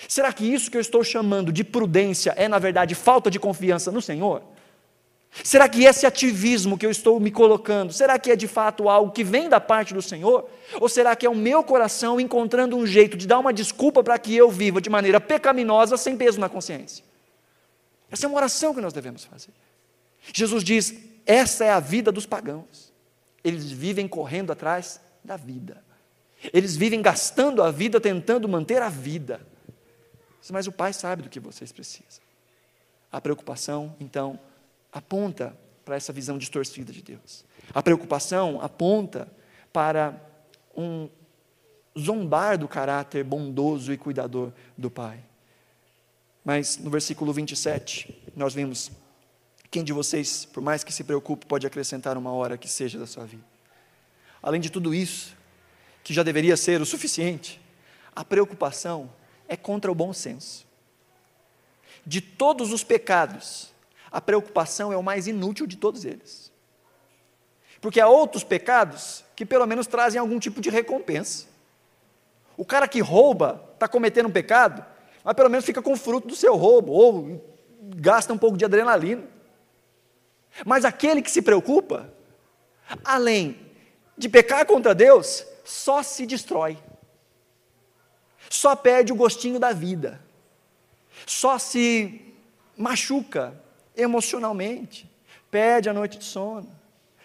Será que isso que eu estou chamando de prudência é, na verdade, falta de confiança no Senhor? Será que esse ativismo que eu estou me colocando, será que é de fato algo que vem da parte do Senhor? Ou será que é o meu coração encontrando um jeito de dar uma desculpa para que eu viva de maneira pecaminosa sem peso na consciência? Essa é uma oração que nós devemos fazer. Jesus diz: essa é a vida dos pagãos. Eles vivem correndo atrás da vida. Eles vivem gastando a vida tentando manter a vida. Mas o Pai sabe do que vocês precisam. A preocupação, então, aponta para essa visão distorcida de Deus. A preocupação aponta para um zombar do caráter bondoso e cuidador do Pai. Mas no versículo 27, nós vimos: quem de vocês, por mais que se preocupe, pode acrescentar uma hora que seja da sua vida? Além de tudo isso, que já deveria ser o suficiente, a preocupação é contra o bom senso. De todos os pecados, a preocupação é o mais inútil de todos eles. Porque há outros pecados que pelo menos trazem algum tipo de recompensa. O cara que rouba está cometendo um pecado, mas pelo menos fica com o fruto do seu roubo, ou gasta um pouco de adrenalina. Mas aquele que se preocupa, além de pecar contra Deus, só se destrói, só perde o gostinho da vida, só se machuca emocionalmente, perde a noite de sono,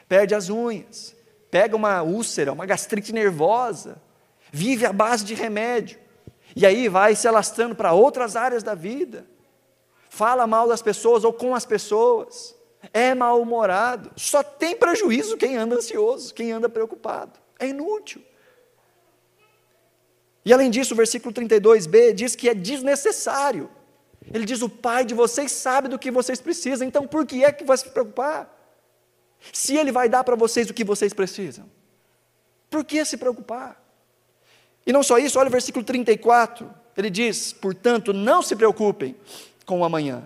perde as unhas, pega uma úlcera, uma gastrite nervosa, vive à base de remédio. E aí vai se alastrando para outras áreas da vida. Fala mal das pessoas ou com as pessoas. É mal-humorado. Só tem prejuízo quem anda ansioso, quem anda preocupado. É inútil. E além disso, o versículo 32b diz que é desnecessário. Ele diz: O Pai de vocês sabe do que vocês precisam, então por que é que vai se preocupar? Se Ele vai dar para vocês o que vocês precisam, por que se preocupar? E não só isso, olha o versículo 34. Ele diz: Portanto, não se preocupem com o amanhã,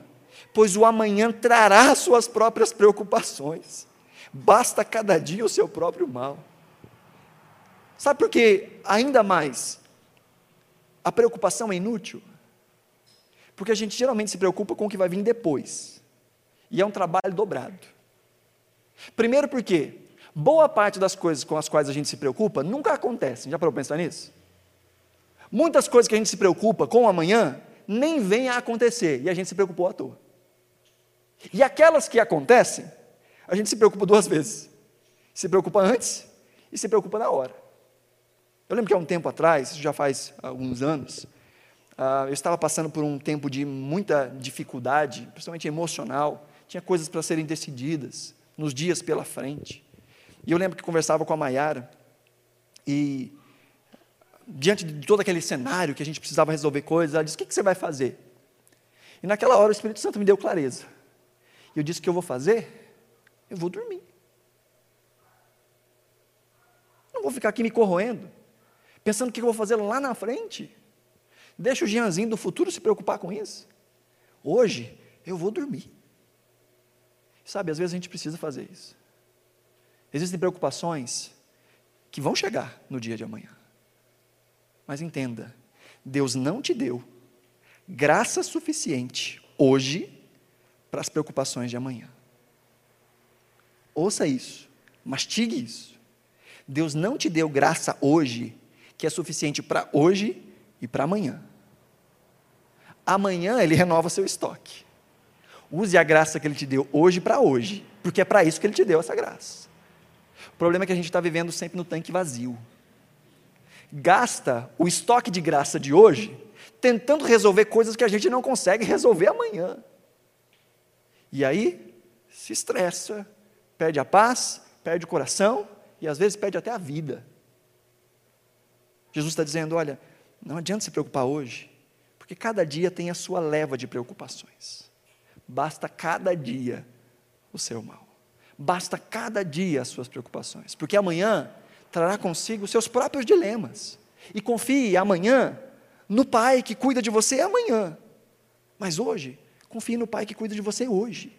pois o amanhã trará suas próprias preocupações. Basta cada dia o seu próprio mal. Sabe por que, ainda mais, a preocupação é inútil? Porque a gente geralmente se preocupa com o que vai vir depois. E é um trabalho dobrado. Primeiro porque boa parte das coisas com as quais a gente se preocupa nunca acontecem. Já parou para pensar nisso? Muitas coisas que a gente se preocupa com amanhã nem vêm a acontecer e a gente se preocupou à toa. E aquelas que acontecem, a gente se preocupa duas vezes. Se preocupa antes e se preocupa na hora. Eu lembro que há um tempo atrás, já faz alguns anos, uh, eu estava passando por um tempo de muita dificuldade, principalmente emocional. Tinha coisas para serem decididas nos dias pela frente. E eu lembro que conversava com a Maiara e diante de todo aquele cenário que a gente precisava resolver coisas, ela disse: O que, você vai fazer? E naquela hora o Espírito Santo me deu clareza. E eu disse: O que eu vou fazer? Eu vou dormir. Não vou ficar aqui me corroendo, pensando o que eu vou fazer lá na frente. Deixa o Jeanzinho do futuro se preocupar com isso. Hoje eu vou dormir. Sabe, às vezes a gente precisa fazer isso. Existem preocupações que vão chegar no dia de amanhã. Mas entenda, Deus não te deu graça suficiente hoje para as preocupações de amanhã. Ouça isso, mastigue isso. Deus não te deu graça hoje que é suficiente para hoje e para amanhã. Amanhã ele renova seu estoque. Use a graça que ele te deu hoje para hoje, porque é para isso que ele te deu essa graça. O problema é que a gente está vivendo sempre no tanque vazio gasta o estoque de graça de hoje tentando resolver coisas que a gente não consegue resolver amanhã. E aí, se estressa, perde a paz, perde o coração e às vezes perde até a vida. Jesus está dizendo: olha, não adianta se preocupar hoje, porque cada dia tem a sua leva de preocupações. Basta cada dia o seu mal. Basta cada dia as suas preocupações, porque amanhã trará consigo seus próprios dilemas. E confie amanhã no Pai que cuida de você amanhã. Mas hoje, confie no Pai que cuida de você hoje.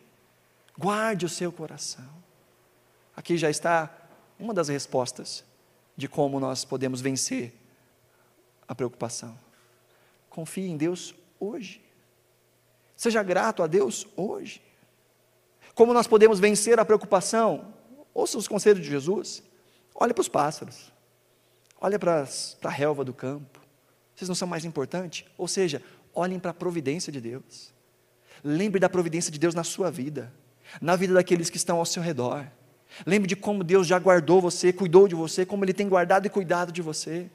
Guarde o seu coração. Aqui já está uma das respostas de como nós podemos vencer a preocupação. Confie em Deus hoje. Seja grato a Deus hoje. Como nós podemos vencer a preocupação? Ouça os conselhos de Jesus. Olhe para os pássaros. Olha para a relva do campo. Vocês não são mais importantes? Ou seja, olhem para a providência de Deus. Lembre da providência de Deus na sua vida, na vida daqueles que estão ao seu redor. Lembre de como Deus já guardou você, cuidou de você, como Ele tem guardado e cuidado de você.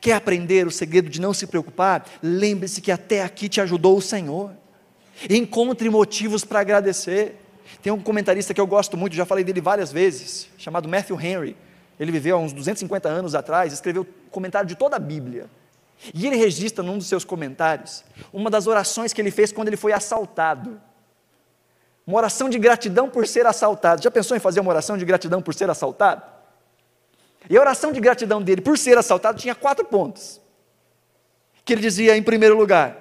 Quer aprender o segredo de não se preocupar? Lembre-se que até aqui te ajudou o Senhor. Encontre motivos para agradecer. Tem um comentarista que eu gosto muito, já falei dele várias vezes, chamado Matthew Henry. Ele viveu há uns 250 anos atrás, escreveu comentário de toda a Bíblia. E ele registra num dos seus comentários uma das orações que ele fez quando ele foi assaltado. Uma oração de gratidão por ser assaltado. Já pensou em fazer uma oração de gratidão por ser assaltado? E a oração de gratidão dele por ser assaltado tinha quatro pontos. Que ele dizia, em primeiro lugar: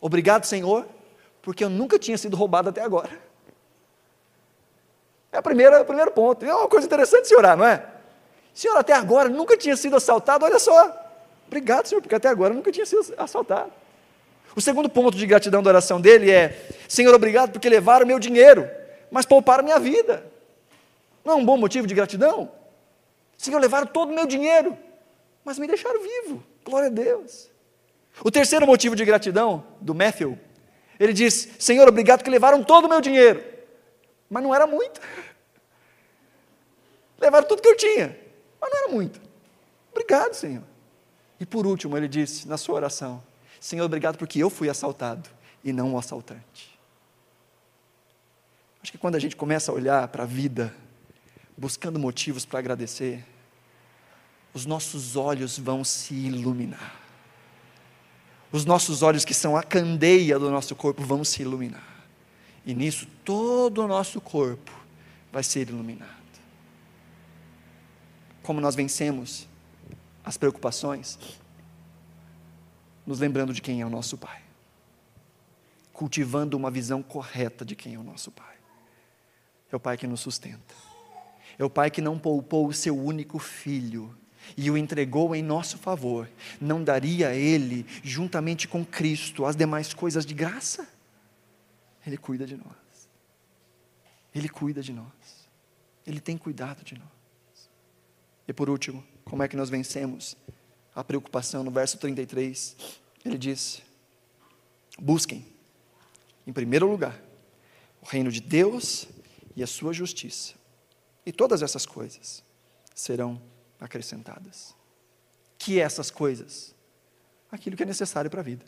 Obrigado, Senhor, porque eu nunca tinha sido roubado até agora. É a primeira, o primeiro ponto. É uma coisa interessante se orar, não é? Senhor, até agora nunca tinha sido assaltado, olha só. Obrigado, Senhor, porque até agora nunca tinha sido assaltado. O segundo ponto de gratidão da oração dele é: Senhor, obrigado porque levaram meu dinheiro, mas pouparam minha vida. Não é um bom motivo de gratidão? Senhor, levaram todo o meu dinheiro, mas me deixaram vivo. Glória a Deus. O terceiro motivo de gratidão do Matthew, ele diz: Senhor, obrigado que levaram todo o meu dinheiro, mas não era muito. Levaram tudo que eu tinha, mas não era muito. Obrigado, Senhor. E por último, ele disse na sua oração: Senhor, obrigado porque eu fui assaltado e não o assaltante. Acho que quando a gente começa a olhar para a vida, buscando motivos para agradecer, os nossos olhos vão se iluminar. Os nossos olhos, que são a candeia do nosso corpo, vão se iluminar. E nisso todo o nosso corpo vai ser iluminado. Como nós vencemos as preocupações, nos lembrando de quem é o nosso Pai, cultivando uma visão correta de quem é o nosso Pai. É o Pai que nos sustenta, é o Pai que não poupou o seu único filho e o entregou em nosso favor, não daria a Ele, juntamente com Cristo, as demais coisas de graça? Ele cuida de nós. Ele cuida de nós. Ele tem cuidado de nós. E por último, como é que nós vencemos a preocupação? No verso 33, ele diz: Busquem, em primeiro lugar, o reino de Deus e a sua justiça, e todas essas coisas serão acrescentadas. Que essas coisas? Aquilo que é necessário para a vida.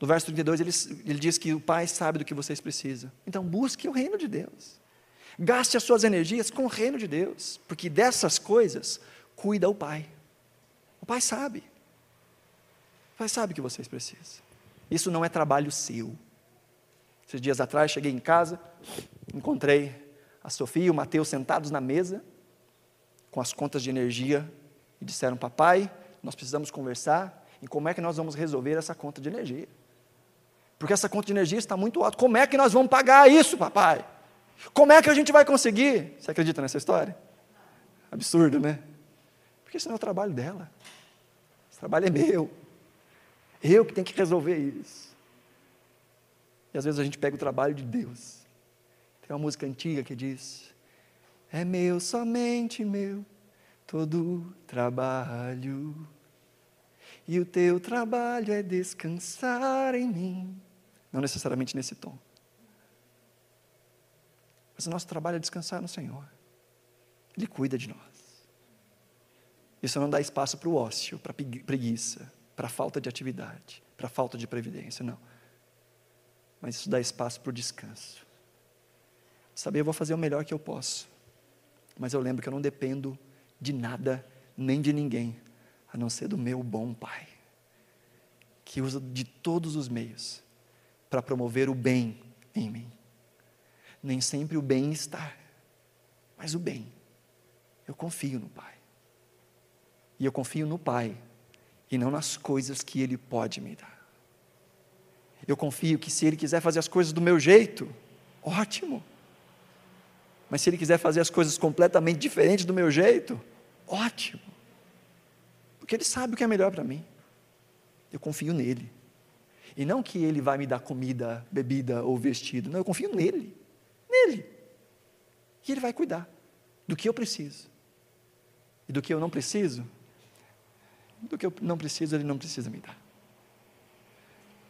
No verso 32, ele, ele diz que o Pai sabe do que vocês precisam. Então, busque o reino de Deus. Gaste as suas energias com o reino de Deus, porque dessas coisas cuida o Pai. O Pai sabe. O Pai sabe que vocês precisam. Isso não é trabalho seu. Esses dias atrás cheguei em casa, encontrei a Sofia e o Mateus sentados na mesa, com as contas de energia, e disseram: Papai, nós precisamos conversar em como é que nós vamos resolver essa conta de energia. Porque essa conta de energia está muito alta. Como é que nós vamos pagar isso, papai? Como é que a gente vai conseguir? Você acredita nessa história? Absurdo, né? Porque isso não é o trabalho dela. Esse trabalho é meu. Eu que tenho que resolver isso. E às vezes a gente pega o trabalho de Deus. Tem uma música antiga que diz: É meu, somente meu, todo trabalho. E o teu trabalho é descansar em mim. Não necessariamente nesse tom. Mas o nosso trabalho é descansar no Senhor. Ele cuida de nós. Isso não dá espaço para o ócio, para preguiça, para falta de atividade, para falta de previdência, não. Mas isso dá espaço para o descanso. Saber, eu vou fazer o melhor que eu posso. Mas eu lembro que eu não dependo de nada, nem de ninguém, a não ser do meu bom Pai, que usa de todos os meios para promover o bem em mim. Nem sempre o bem-estar, mas o bem. Eu confio no Pai. E eu confio no Pai e não nas coisas que Ele pode me dar. Eu confio que se Ele quiser fazer as coisas do meu jeito, ótimo. Mas se Ele quiser fazer as coisas completamente diferentes do meu jeito, ótimo. Porque Ele sabe o que é melhor para mim. Eu confio nele. E não que Ele vai me dar comida, bebida ou vestido. Não, eu confio nele. Nele. E Ele vai cuidar do que eu preciso. E do que eu não preciso, do que eu não preciso, Ele não precisa me dar.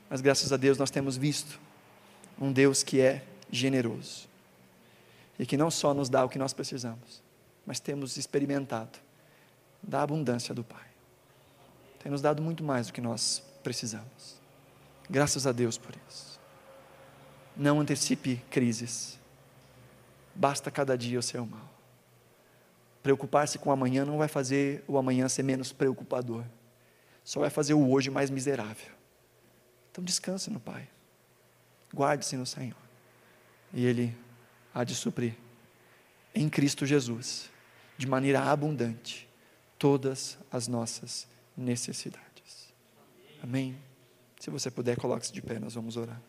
Mas graças a Deus nós temos visto um Deus que é generoso e que não só nos dá o que nós precisamos, mas temos experimentado da abundância do Pai. Tem nos dado muito mais do que nós precisamos. Graças a Deus por isso. Não antecipe crises. Basta cada dia o seu mal. Preocupar-se com o amanhã não vai fazer o amanhã ser menos preocupador. Só vai fazer o hoje mais miserável. Então descanse no Pai. Guarde-se no Senhor. E Ele há de suprir em Cristo Jesus, de maneira abundante, todas as nossas necessidades. Amém? Se você puder, coloque-se de pé, nós vamos orar.